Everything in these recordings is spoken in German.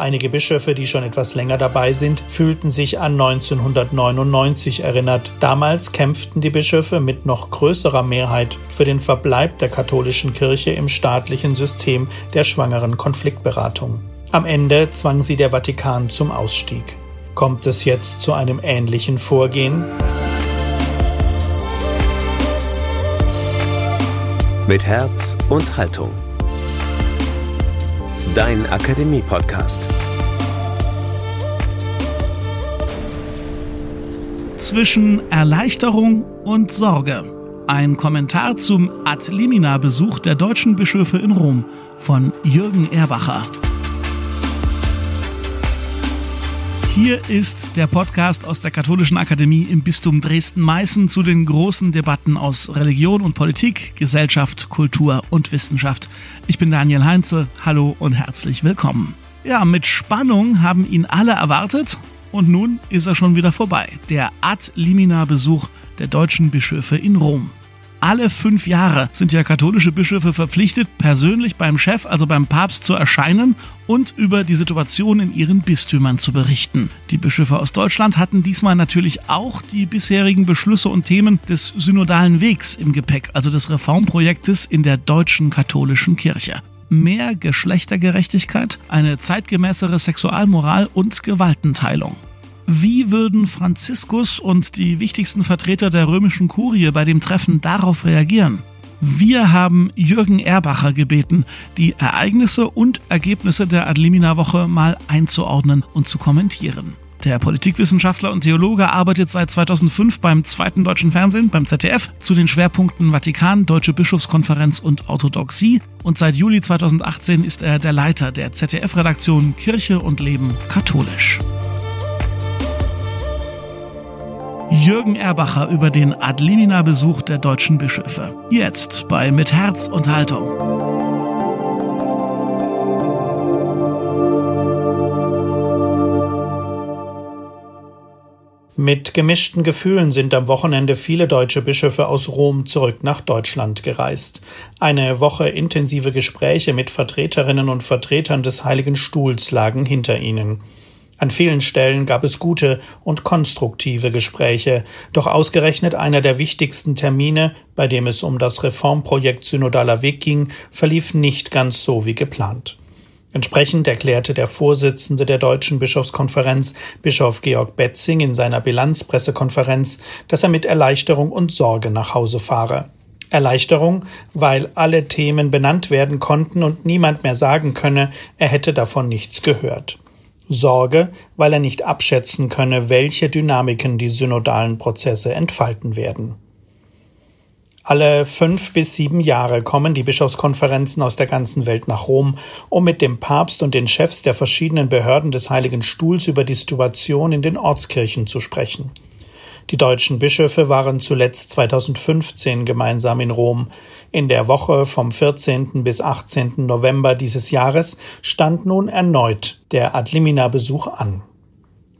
Einige Bischöfe, die schon etwas länger dabei sind, fühlten sich an 1999 erinnert. Damals kämpften die Bischöfe mit noch größerer Mehrheit für den Verbleib der katholischen Kirche im staatlichen System der schwangeren Konfliktberatung. Am Ende zwang sie der Vatikan zum Ausstieg. Kommt es jetzt zu einem ähnlichen Vorgehen? Mit Herz und Haltung. Dein Akademie-Podcast. Zwischen Erleichterung und Sorge. Ein Kommentar zum Ad Limina-Besuch der deutschen Bischöfe in Rom von Jürgen Erbacher. Hier ist der Podcast aus der Katholischen Akademie im Bistum Dresden-Meißen zu den großen Debatten aus Religion und Politik, Gesellschaft, Kultur und Wissenschaft. Ich bin Daniel Heinze. Hallo und herzlich willkommen. Ja, mit Spannung haben ihn alle erwartet und nun ist er schon wieder vorbei. Der Ad Limina Besuch der deutschen Bischöfe in Rom alle fünf Jahre sind ja katholische Bischöfe verpflichtet, persönlich beim Chef, also beim Papst, zu erscheinen und über die Situation in ihren Bistümern zu berichten. Die Bischöfe aus Deutschland hatten diesmal natürlich auch die bisherigen Beschlüsse und Themen des synodalen Wegs im Gepäck, also des Reformprojektes in der deutschen katholischen Kirche mehr Geschlechtergerechtigkeit, eine zeitgemäßere Sexualmoral und Gewaltenteilung. Wie würden Franziskus und die wichtigsten Vertreter der römischen Kurie bei dem Treffen darauf reagieren? Wir haben Jürgen Erbacher gebeten, die Ereignisse und Ergebnisse der Adlimina-Woche mal einzuordnen und zu kommentieren. Der Politikwissenschaftler und Theologe arbeitet seit 2005 beim zweiten deutschen Fernsehen, beim ZDF, zu den Schwerpunkten Vatikan, Deutsche Bischofskonferenz und Orthodoxie. Und seit Juli 2018 ist er der Leiter der ZDF-Redaktion Kirche und Leben katholisch. Jürgen Erbacher über den Adlimina-Besuch der deutschen Bischöfe. Jetzt bei Mit Herz und Haltung. Mit gemischten Gefühlen sind am Wochenende viele deutsche Bischöfe aus Rom zurück nach Deutschland gereist. Eine Woche intensive Gespräche mit Vertreterinnen und Vertretern des Heiligen Stuhls lagen hinter ihnen. An vielen Stellen gab es gute und konstruktive Gespräche, doch ausgerechnet einer der wichtigsten Termine, bei dem es um das Reformprojekt Synodaler Weg ging, verlief nicht ganz so wie geplant. Entsprechend erklärte der Vorsitzende der Deutschen Bischofskonferenz, Bischof Georg Betzing, in seiner Bilanzpressekonferenz, dass er mit Erleichterung und Sorge nach Hause fahre. Erleichterung, weil alle Themen benannt werden konnten und niemand mehr sagen könne, er hätte davon nichts gehört. Sorge, weil er nicht abschätzen könne, welche Dynamiken die synodalen Prozesse entfalten werden. Alle fünf bis sieben Jahre kommen die Bischofskonferenzen aus der ganzen Welt nach Rom, um mit dem Papst und den Chefs der verschiedenen Behörden des Heiligen Stuhls über die Situation in den Ortskirchen zu sprechen. Die deutschen Bischöfe waren zuletzt 2015 gemeinsam in Rom. In der Woche vom 14. bis 18. November dieses Jahres stand nun erneut der Adlimina-Besuch an.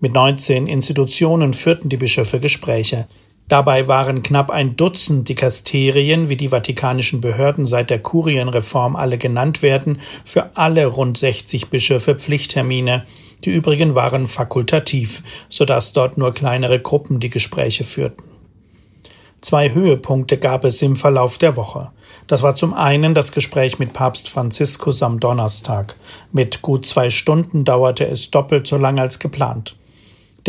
Mit 19 Institutionen führten die Bischöfe Gespräche. Dabei waren knapp ein Dutzend Dikasterien, wie die vatikanischen Behörden seit der Kurienreform alle genannt werden, für alle rund 60 Bischöfe Pflichttermine. Die übrigen waren fakultativ, so dass dort nur kleinere Gruppen die Gespräche führten. Zwei Höhepunkte gab es im Verlauf der Woche. Das war zum einen das Gespräch mit Papst Franziskus am Donnerstag. Mit gut zwei Stunden dauerte es doppelt so lang als geplant.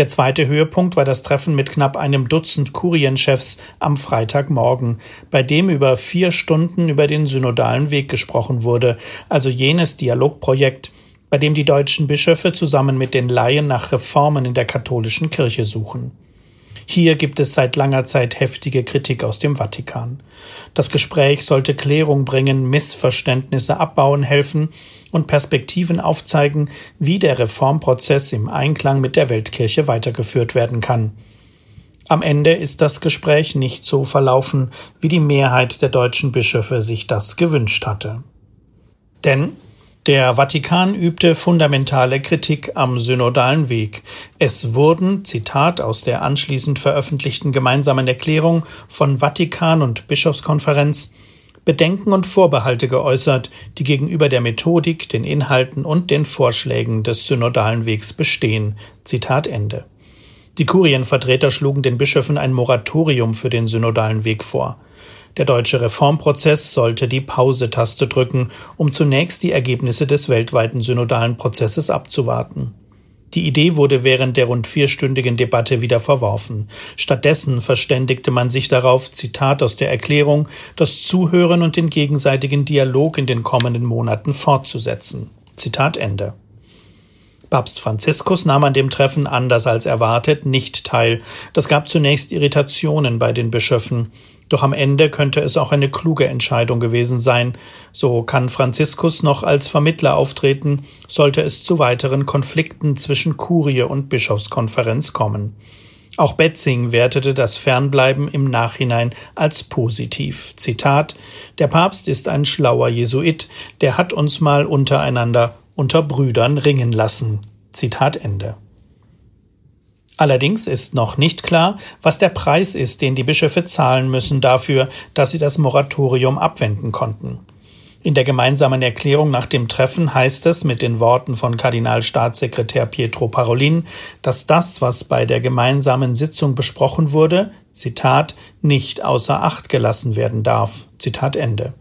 Der zweite Höhepunkt war das Treffen mit knapp einem Dutzend Kurienchefs am Freitagmorgen, bei dem über vier Stunden über den synodalen Weg gesprochen wurde, also jenes Dialogprojekt, bei dem die deutschen Bischöfe zusammen mit den Laien nach Reformen in der katholischen Kirche suchen. Hier gibt es seit langer Zeit heftige Kritik aus dem Vatikan. Das Gespräch sollte Klärung bringen, Missverständnisse abbauen helfen und Perspektiven aufzeigen, wie der Reformprozess im Einklang mit der Weltkirche weitergeführt werden kann. Am Ende ist das Gespräch nicht so verlaufen, wie die Mehrheit der deutschen Bischöfe sich das gewünscht hatte. Denn der Vatikan übte fundamentale Kritik am synodalen Weg. Es wurden, Zitat aus der anschließend veröffentlichten gemeinsamen Erklärung von Vatikan und Bischofskonferenz, Bedenken und Vorbehalte geäußert, die gegenüber der Methodik, den Inhalten und den Vorschlägen des synodalen Wegs bestehen. Zitat Ende. Die Kurienvertreter schlugen den Bischöfen ein Moratorium für den synodalen Weg vor. Der deutsche Reformprozess sollte die Pause-Taste drücken, um zunächst die Ergebnisse des weltweiten synodalen Prozesses abzuwarten. Die Idee wurde während der rund vierstündigen Debatte wieder verworfen. Stattdessen verständigte man sich darauf, Zitat aus der Erklärung, das Zuhören und den gegenseitigen Dialog in den kommenden Monaten fortzusetzen. Zitat Ende. Papst Franziskus nahm an dem Treffen anders als erwartet nicht teil. Das gab zunächst Irritationen bei den Bischöfen. Doch am Ende könnte es auch eine kluge Entscheidung gewesen sein. So kann Franziskus noch als Vermittler auftreten, sollte es zu weiteren Konflikten zwischen Kurie und Bischofskonferenz kommen. Auch Betzing wertete das Fernbleiben im Nachhinein als positiv. Zitat Der Papst ist ein schlauer Jesuit, der hat uns mal untereinander unter Brüdern ringen lassen. Zitat Ende. Allerdings ist noch nicht klar, was der Preis ist, den die Bischöfe zahlen müssen dafür, dass sie das Moratorium abwenden konnten. In der gemeinsamen Erklärung nach dem Treffen heißt es mit den Worten von Kardinalstaatssekretär Pietro Parolin, dass das, was bei der gemeinsamen Sitzung besprochen wurde, Zitat, nicht außer Acht gelassen werden darf. Zitat Ende.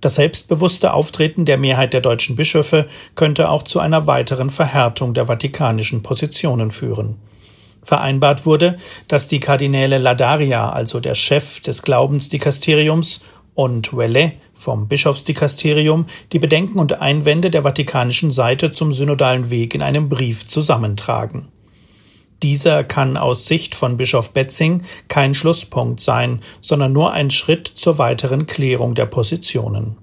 Das selbstbewusste Auftreten der Mehrheit der deutschen Bischöfe könnte auch zu einer weiteren Verhärtung der vatikanischen Positionen führen. Vereinbart wurde, dass die Kardinäle Ladaria, also der Chef des Glaubensdikasteriums, und Welle vom Bischofsdikasterium die Bedenken und Einwände der vatikanischen Seite zum synodalen Weg in einem Brief zusammentragen. Dieser kann aus Sicht von Bischof Betzing kein Schlusspunkt sein, sondern nur ein Schritt zur weiteren Klärung der Positionen.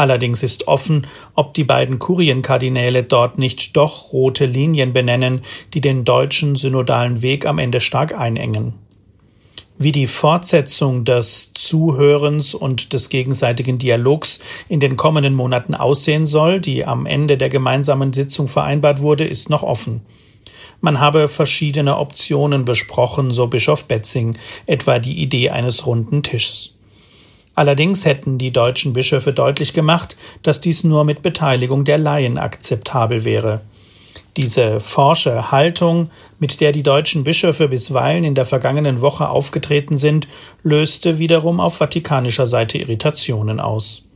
Allerdings ist offen, ob die beiden Kurienkardinäle dort nicht doch rote Linien benennen, die den deutschen synodalen Weg am Ende stark einengen. Wie die Fortsetzung des Zuhörens und des gegenseitigen Dialogs in den kommenden Monaten aussehen soll, die am Ende der gemeinsamen Sitzung vereinbart wurde, ist noch offen. Man habe verschiedene Optionen besprochen, so Bischof Betzing, etwa die Idee eines runden Tischs. Allerdings hätten die deutschen Bischöfe deutlich gemacht, dass dies nur mit Beteiligung der Laien akzeptabel wäre. Diese forsche Haltung, mit der die deutschen Bischöfe bisweilen in der vergangenen Woche aufgetreten sind, löste wiederum auf vatikanischer Seite Irritationen aus.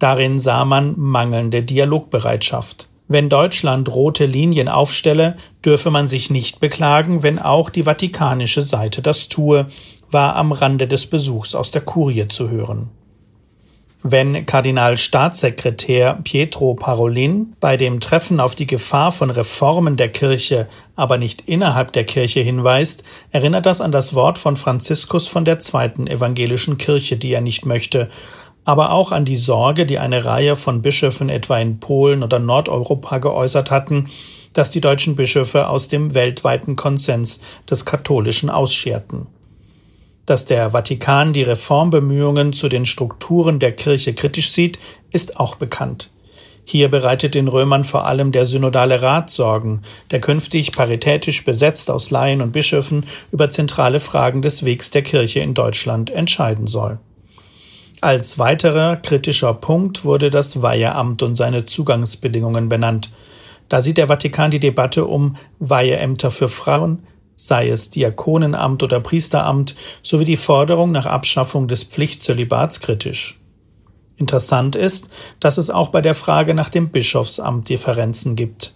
Darin sah man mangelnde Dialogbereitschaft. Wenn Deutschland rote Linien aufstelle, dürfe man sich nicht beklagen, wenn auch die vatikanische Seite das tue, war am Rande des Besuchs aus der Kurie zu hören. Wenn Kardinalstaatssekretär Pietro Parolin bei dem Treffen auf die Gefahr von Reformen der Kirche, aber nicht innerhalb der Kirche hinweist, erinnert das an das Wort von Franziskus von der zweiten evangelischen Kirche, die er nicht möchte, aber auch an die Sorge, die eine Reihe von Bischöfen etwa in Polen oder Nordeuropa geäußert hatten, dass die deutschen Bischöfe aus dem weltweiten Konsens des Katholischen ausscherten dass der Vatikan die Reformbemühungen zu den Strukturen der Kirche kritisch sieht, ist auch bekannt. Hier bereitet den Römern vor allem der synodale Rat Sorgen, der künftig paritätisch besetzt aus Laien und Bischöfen über zentrale Fragen des Wegs der Kirche in Deutschland entscheiden soll. Als weiterer kritischer Punkt wurde das Weiheamt und seine Zugangsbedingungen benannt. Da sieht der Vatikan die Debatte um Weiheämter für Frauen, sei es Diakonenamt oder Priesteramt, sowie die Forderung nach Abschaffung des Pflichtzölibats kritisch. Interessant ist, dass es auch bei der Frage nach dem Bischofsamt Differenzen gibt.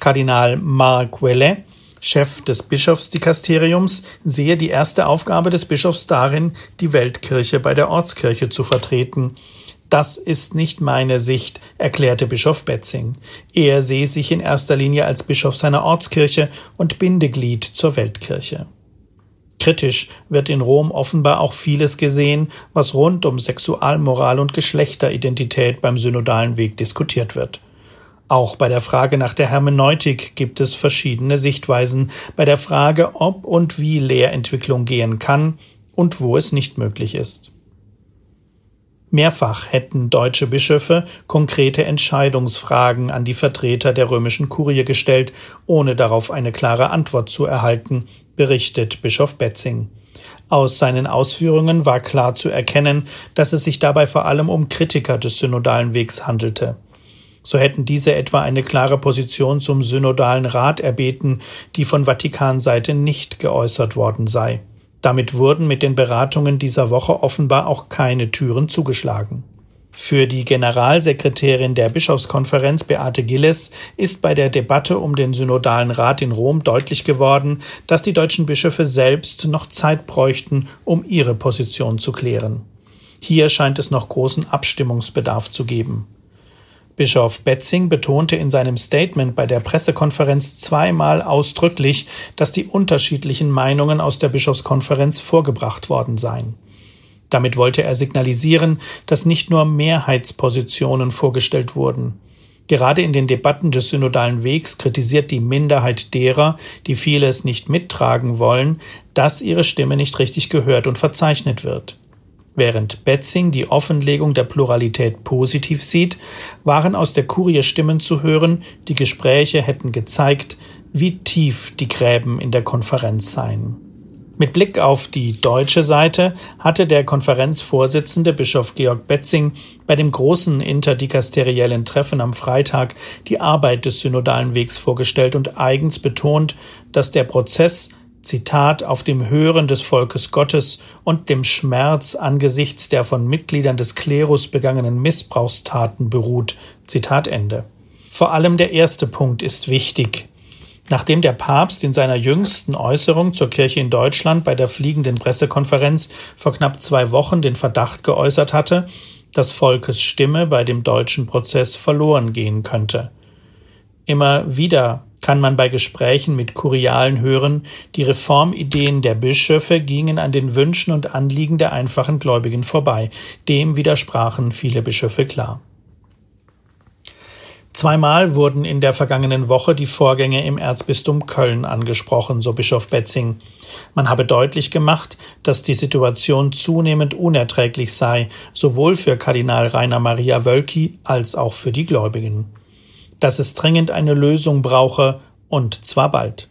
Kardinal Marc Ouellet, Chef des Bischofsdikasteriums, sehe die erste Aufgabe des Bischofs darin, die Weltkirche bei der Ortskirche zu vertreten, das ist nicht meine Sicht, erklärte Bischof Betzing. Er sehe sich in erster Linie als Bischof seiner Ortskirche und Bindeglied zur Weltkirche. Kritisch wird in Rom offenbar auch vieles gesehen, was rund um Sexualmoral und Geschlechteridentität beim synodalen Weg diskutiert wird. Auch bei der Frage nach der Hermeneutik gibt es verschiedene Sichtweisen, bei der Frage, ob und wie Lehrentwicklung gehen kann und wo es nicht möglich ist. Mehrfach hätten deutsche Bischöfe konkrete Entscheidungsfragen an die Vertreter der römischen Kurie gestellt, ohne darauf eine klare Antwort zu erhalten, berichtet Bischof Betzing. Aus seinen Ausführungen war klar zu erkennen, dass es sich dabei vor allem um Kritiker des synodalen Wegs handelte. So hätten diese etwa eine klare Position zum synodalen Rat erbeten, die von Vatikanseite nicht geäußert worden sei. Damit wurden mit den Beratungen dieser Woche offenbar auch keine Türen zugeschlagen. Für die Generalsekretärin der Bischofskonferenz Beate Gilles ist bei der Debatte um den Synodalen Rat in Rom deutlich geworden, dass die deutschen Bischöfe selbst noch Zeit bräuchten, um ihre Position zu klären. Hier scheint es noch großen Abstimmungsbedarf zu geben. Bischof Betzing betonte in seinem Statement bei der Pressekonferenz zweimal ausdrücklich, dass die unterschiedlichen Meinungen aus der Bischofskonferenz vorgebracht worden seien. Damit wollte er signalisieren, dass nicht nur Mehrheitspositionen vorgestellt wurden. Gerade in den Debatten des synodalen Wegs kritisiert die Minderheit derer, die vieles nicht mittragen wollen, dass ihre Stimme nicht richtig gehört und verzeichnet wird. Während Betzing die Offenlegung der Pluralität positiv sieht, waren aus der Kurie Stimmen zu hören, die Gespräche hätten gezeigt, wie tief die Gräben in der Konferenz seien. Mit Blick auf die deutsche Seite hatte der Konferenzvorsitzende Bischof Georg Betzing bei dem großen interdikasteriellen Treffen am Freitag die Arbeit des synodalen Wegs vorgestellt und eigens betont, dass der Prozess Zitat auf dem Hören des Volkes Gottes und dem Schmerz angesichts der von Mitgliedern des Klerus begangenen Missbrauchstaten beruht. Zitat Ende. Vor allem der erste Punkt ist wichtig. Nachdem der Papst in seiner jüngsten Äußerung zur Kirche in Deutschland bei der fliegenden Pressekonferenz vor knapp zwei Wochen den Verdacht geäußert hatte, dass Volkes Stimme bei dem deutschen Prozess verloren gehen könnte. Immer wieder kann man bei Gesprächen mit Kurialen hören, die Reformideen der Bischöfe gingen an den Wünschen und Anliegen der einfachen Gläubigen vorbei. Dem widersprachen viele Bischöfe klar. Zweimal wurden in der vergangenen Woche die Vorgänge im Erzbistum Köln angesprochen, so Bischof Betzing. Man habe deutlich gemacht, dass die Situation zunehmend unerträglich sei, sowohl für Kardinal Rainer Maria Wölki als auch für die Gläubigen. Dass es dringend eine Lösung brauche, und zwar bald.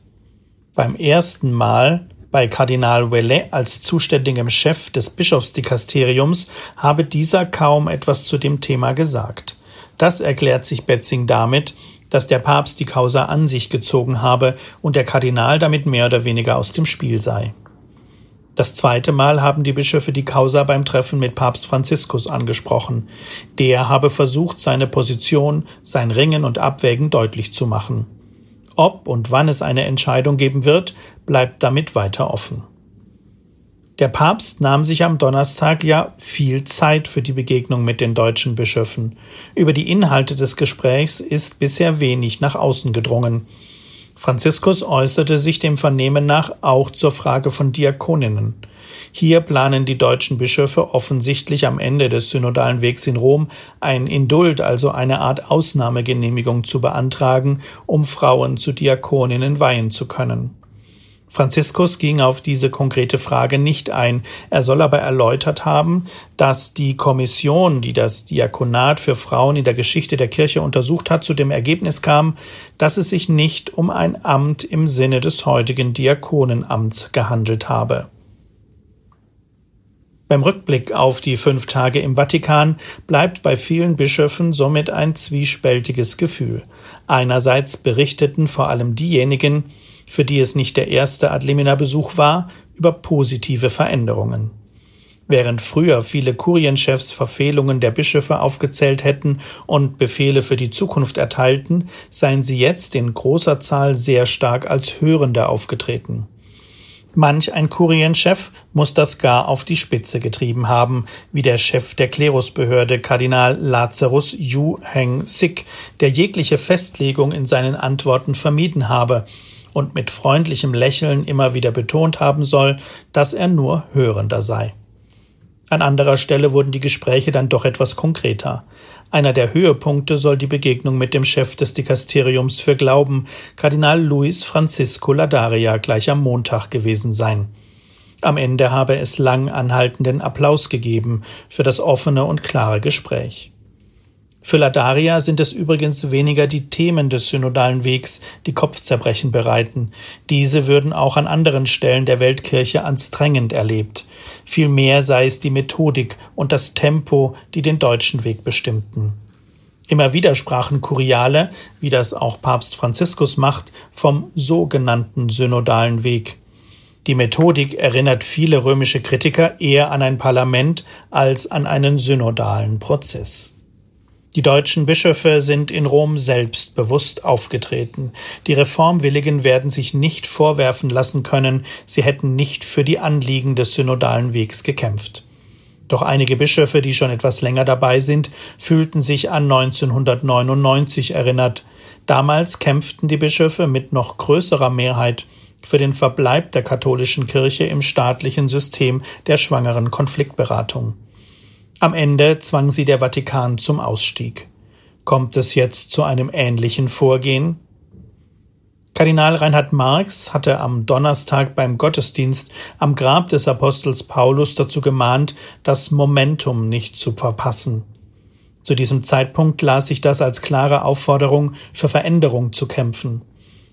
Beim ersten Mal bei Kardinal Ouellet als zuständigem Chef des Bischofsdikasteriums habe dieser kaum etwas zu dem Thema gesagt. Das erklärt sich Betzing damit, dass der Papst die Causa an sich gezogen habe und der Kardinal damit mehr oder weniger aus dem Spiel sei. Das zweite Mal haben die Bischöfe die Causa beim Treffen mit Papst Franziskus angesprochen. Der habe versucht, seine Position, sein Ringen und Abwägen deutlich zu machen. Ob und wann es eine Entscheidung geben wird, bleibt damit weiter offen. Der Papst nahm sich am Donnerstag ja viel Zeit für die Begegnung mit den deutschen Bischöfen. Über die Inhalte des Gesprächs ist bisher wenig nach außen gedrungen. Franziskus äußerte sich dem Vernehmen nach auch zur Frage von Diakoninnen. Hier planen die deutschen Bischöfe offensichtlich am Ende des synodalen Wegs in Rom ein Indult, also eine Art Ausnahmegenehmigung zu beantragen, um Frauen zu Diakoninnen weihen zu können. Franziskus ging auf diese konkrete Frage nicht ein. Er soll aber erläutert haben, dass die Kommission, die das Diakonat für Frauen in der Geschichte der Kirche untersucht hat, zu dem Ergebnis kam, dass es sich nicht um ein Amt im Sinne des heutigen Diakonenamts gehandelt habe. Beim Rückblick auf die fünf Tage im Vatikan bleibt bei vielen Bischöfen somit ein zwiespältiges Gefühl. Einerseits berichteten vor allem diejenigen, für die es nicht der erste Adlimina-Besuch war, über positive Veränderungen. Während früher viele Kurienchefs Verfehlungen der Bischöfe aufgezählt hätten und Befehle für die Zukunft erteilten, seien sie jetzt in großer Zahl sehr stark als Hörende aufgetreten. Manch ein Kurienchef muss das gar auf die Spitze getrieben haben, wie der Chef der Klerusbehörde Kardinal Lazarus Yu Heng Sik, der jegliche Festlegung in seinen Antworten vermieden habe und mit freundlichem Lächeln immer wieder betont haben soll, dass er nur Hörender sei. An anderer Stelle wurden die Gespräche dann doch etwas konkreter. Einer der Höhepunkte soll die Begegnung mit dem Chef des Dikasteriums für Glauben, Kardinal Luis Francisco Ladaria, gleich am Montag gewesen sein. Am Ende habe es lang anhaltenden Applaus gegeben für das offene und klare Gespräch. Für Ladaria sind es übrigens weniger die Themen des synodalen Wegs, die Kopfzerbrechen bereiten. Diese würden auch an anderen Stellen der Weltkirche anstrengend erlebt. Vielmehr sei es die Methodik und das Tempo, die den deutschen Weg bestimmten. Immer wieder sprachen Kuriale, wie das auch Papst Franziskus macht, vom sogenannten synodalen Weg. Die Methodik erinnert viele römische Kritiker eher an ein Parlament als an einen synodalen Prozess. Die deutschen Bischöfe sind in Rom selbst bewusst aufgetreten. Die Reformwilligen werden sich nicht vorwerfen lassen können, sie hätten nicht für die Anliegen des synodalen Wegs gekämpft. Doch einige Bischöfe, die schon etwas länger dabei sind, fühlten sich an 1999 erinnert. Damals kämpften die Bischöfe mit noch größerer Mehrheit für den Verbleib der katholischen Kirche im staatlichen System der schwangeren Konfliktberatung. Am Ende zwang sie der Vatikan zum Ausstieg. Kommt es jetzt zu einem ähnlichen Vorgehen? Kardinal Reinhard Marx hatte am Donnerstag beim Gottesdienst am Grab des Apostels Paulus dazu gemahnt, das Momentum nicht zu verpassen. Zu diesem Zeitpunkt las ich das als klare Aufforderung, für Veränderung zu kämpfen.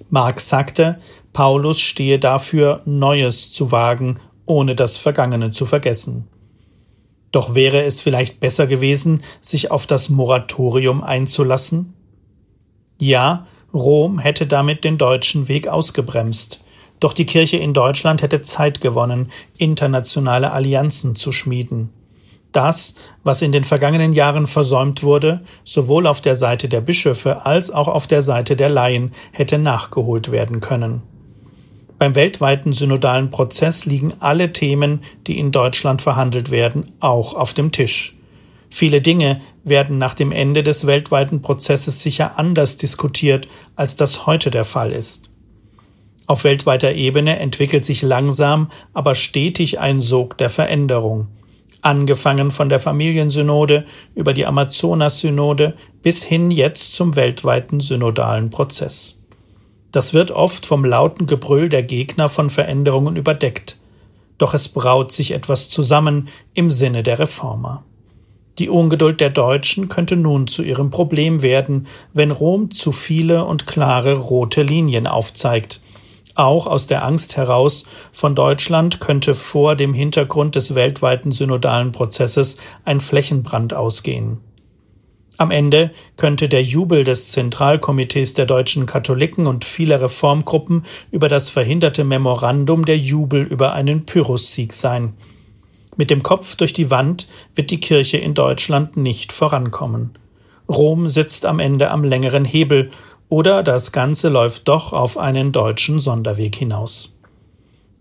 Marx sagte, Paulus stehe dafür, Neues zu wagen, ohne das Vergangene zu vergessen. Doch wäre es vielleicht besser gewesen, sich auf das Moratorium einzulassen? Ja, Rom hätte damit den deutschen Weg ausgebremst. Doch die Kirche in Deutschland hätte Zeit gewonnen, internationale Allianzen zu schmieden. Das, was in den vergangenen Jahren versäumt wurde, sowohl auf der Seite der Bischöfe als auch auf der Seite der Laien, hätte nachgeholt werden können. Beim weltweiten synodalen Prozess liegen alle Themen, die in Deutschland verhandelt werden, auch auf dem Tisch. Viele Dinge werden nach dem Ende des weltweiten Prozesses sicher anders diskutiert, als das heute der Fall ist. Auf weltweiter Ebene entwickelt sich langsam, aber stetig ein Sog der Veränderung. Angefangen von der Familiensynode über die Amazonas-Synode bis hin jetzt zum weltweiten synodalen Prozess. Das wird oft vom lauten Gebrüll der Gegner von Veränderungen überdeckt. Doch es braut sich etwas zusammen im Sinne der Reformer. Die Ungeduld der Deutschen könnte nun zu ihrem Problem werden, wenn Rom zu viele und klare rote Linien aufzeigt. Auch aus der Angst heraus, von Deutschland könnte vor dem Hintergrund des weltweiten synodalen Prozesses ein Flächenbrand ausgehen. Am Ende könnte der Jubel des Zentralkomitees der deutschen Katholiken und vieler Reformgruppen über das verhinderte Memorandum der Jubel über einen Pyrrhussieg sein. Mit dem Kopf durch die Wand wird die Kirche in Deutschland nicht vorankommen. Rom sitzt am Ende am längeren Hebel, oder das Ganze läuft doch auf einen deutschen Sonderweg hinaus.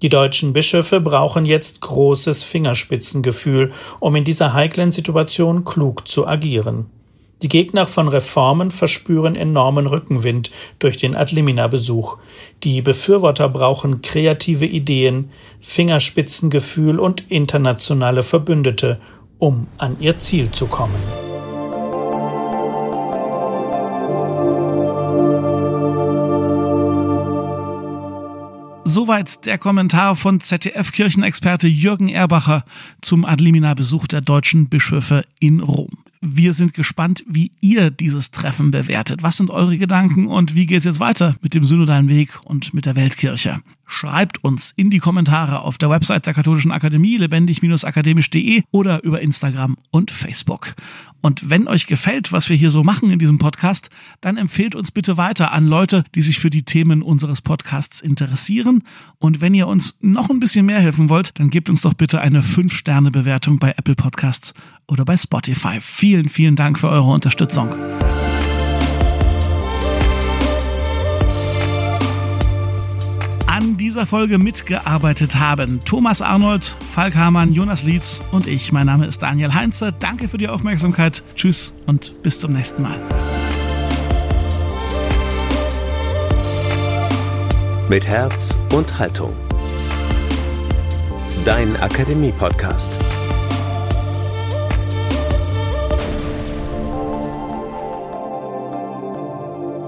Die deutschen Bischöfe brauchen jetzt großes Fingerspitzengefühl, um in dieser heiklen Situation klug zu agieren. Die Gegner von Reformen verspüren enormen Rückenwind durch den Adlimina-Besuch. Die Befürworter brauchen kreative Ideen, Fingerspitzengefühl und internationale Verbündete, um an ihr Ziel zu kommen. Soweit der Kommentar von ZDF-Kirchenexperte Jürgen Erbacher zum Adlimina-Besuch der deutschen Bischöfe in Rom. Wir sind gespannt, wie ihr dieses Treffen bewertet. Was sind eure Gedanken und wie geht es jetzt weiter mit dem synodalen Weg und mit der Weltkirche? Schreibt uns in die Kommentare auf der Website der Katholischen Akademie lebendig-akademisch.de oder über Instagram und Facebook. Und wenn euch gefällt, was wir hier so machen in diesem Podcast, dann empfehlt uns bitte weiter an Leute, die sich für die Themen unseres Podcasts interessieren. Und wenn ihr uns noch ein bisschen mehr helfen wollt, dann gebt uns doch bitte eine 5-Sterne-Bewertung bei Apple Podcasts oder bei Spotify. Vielen, vielen Dank für eure Unterstützung. an dieser Folge mitgearbeitet haben. Thomas Arnold, Falk Hamann, Jonas Lietz und ich. Mein Name ist Daniel Heinze. Danke für die Aufmerksamkeit. Tschüss und bis zum nächsten Mal. Mit Herz und Haltung. Dein Akademie-Podcast.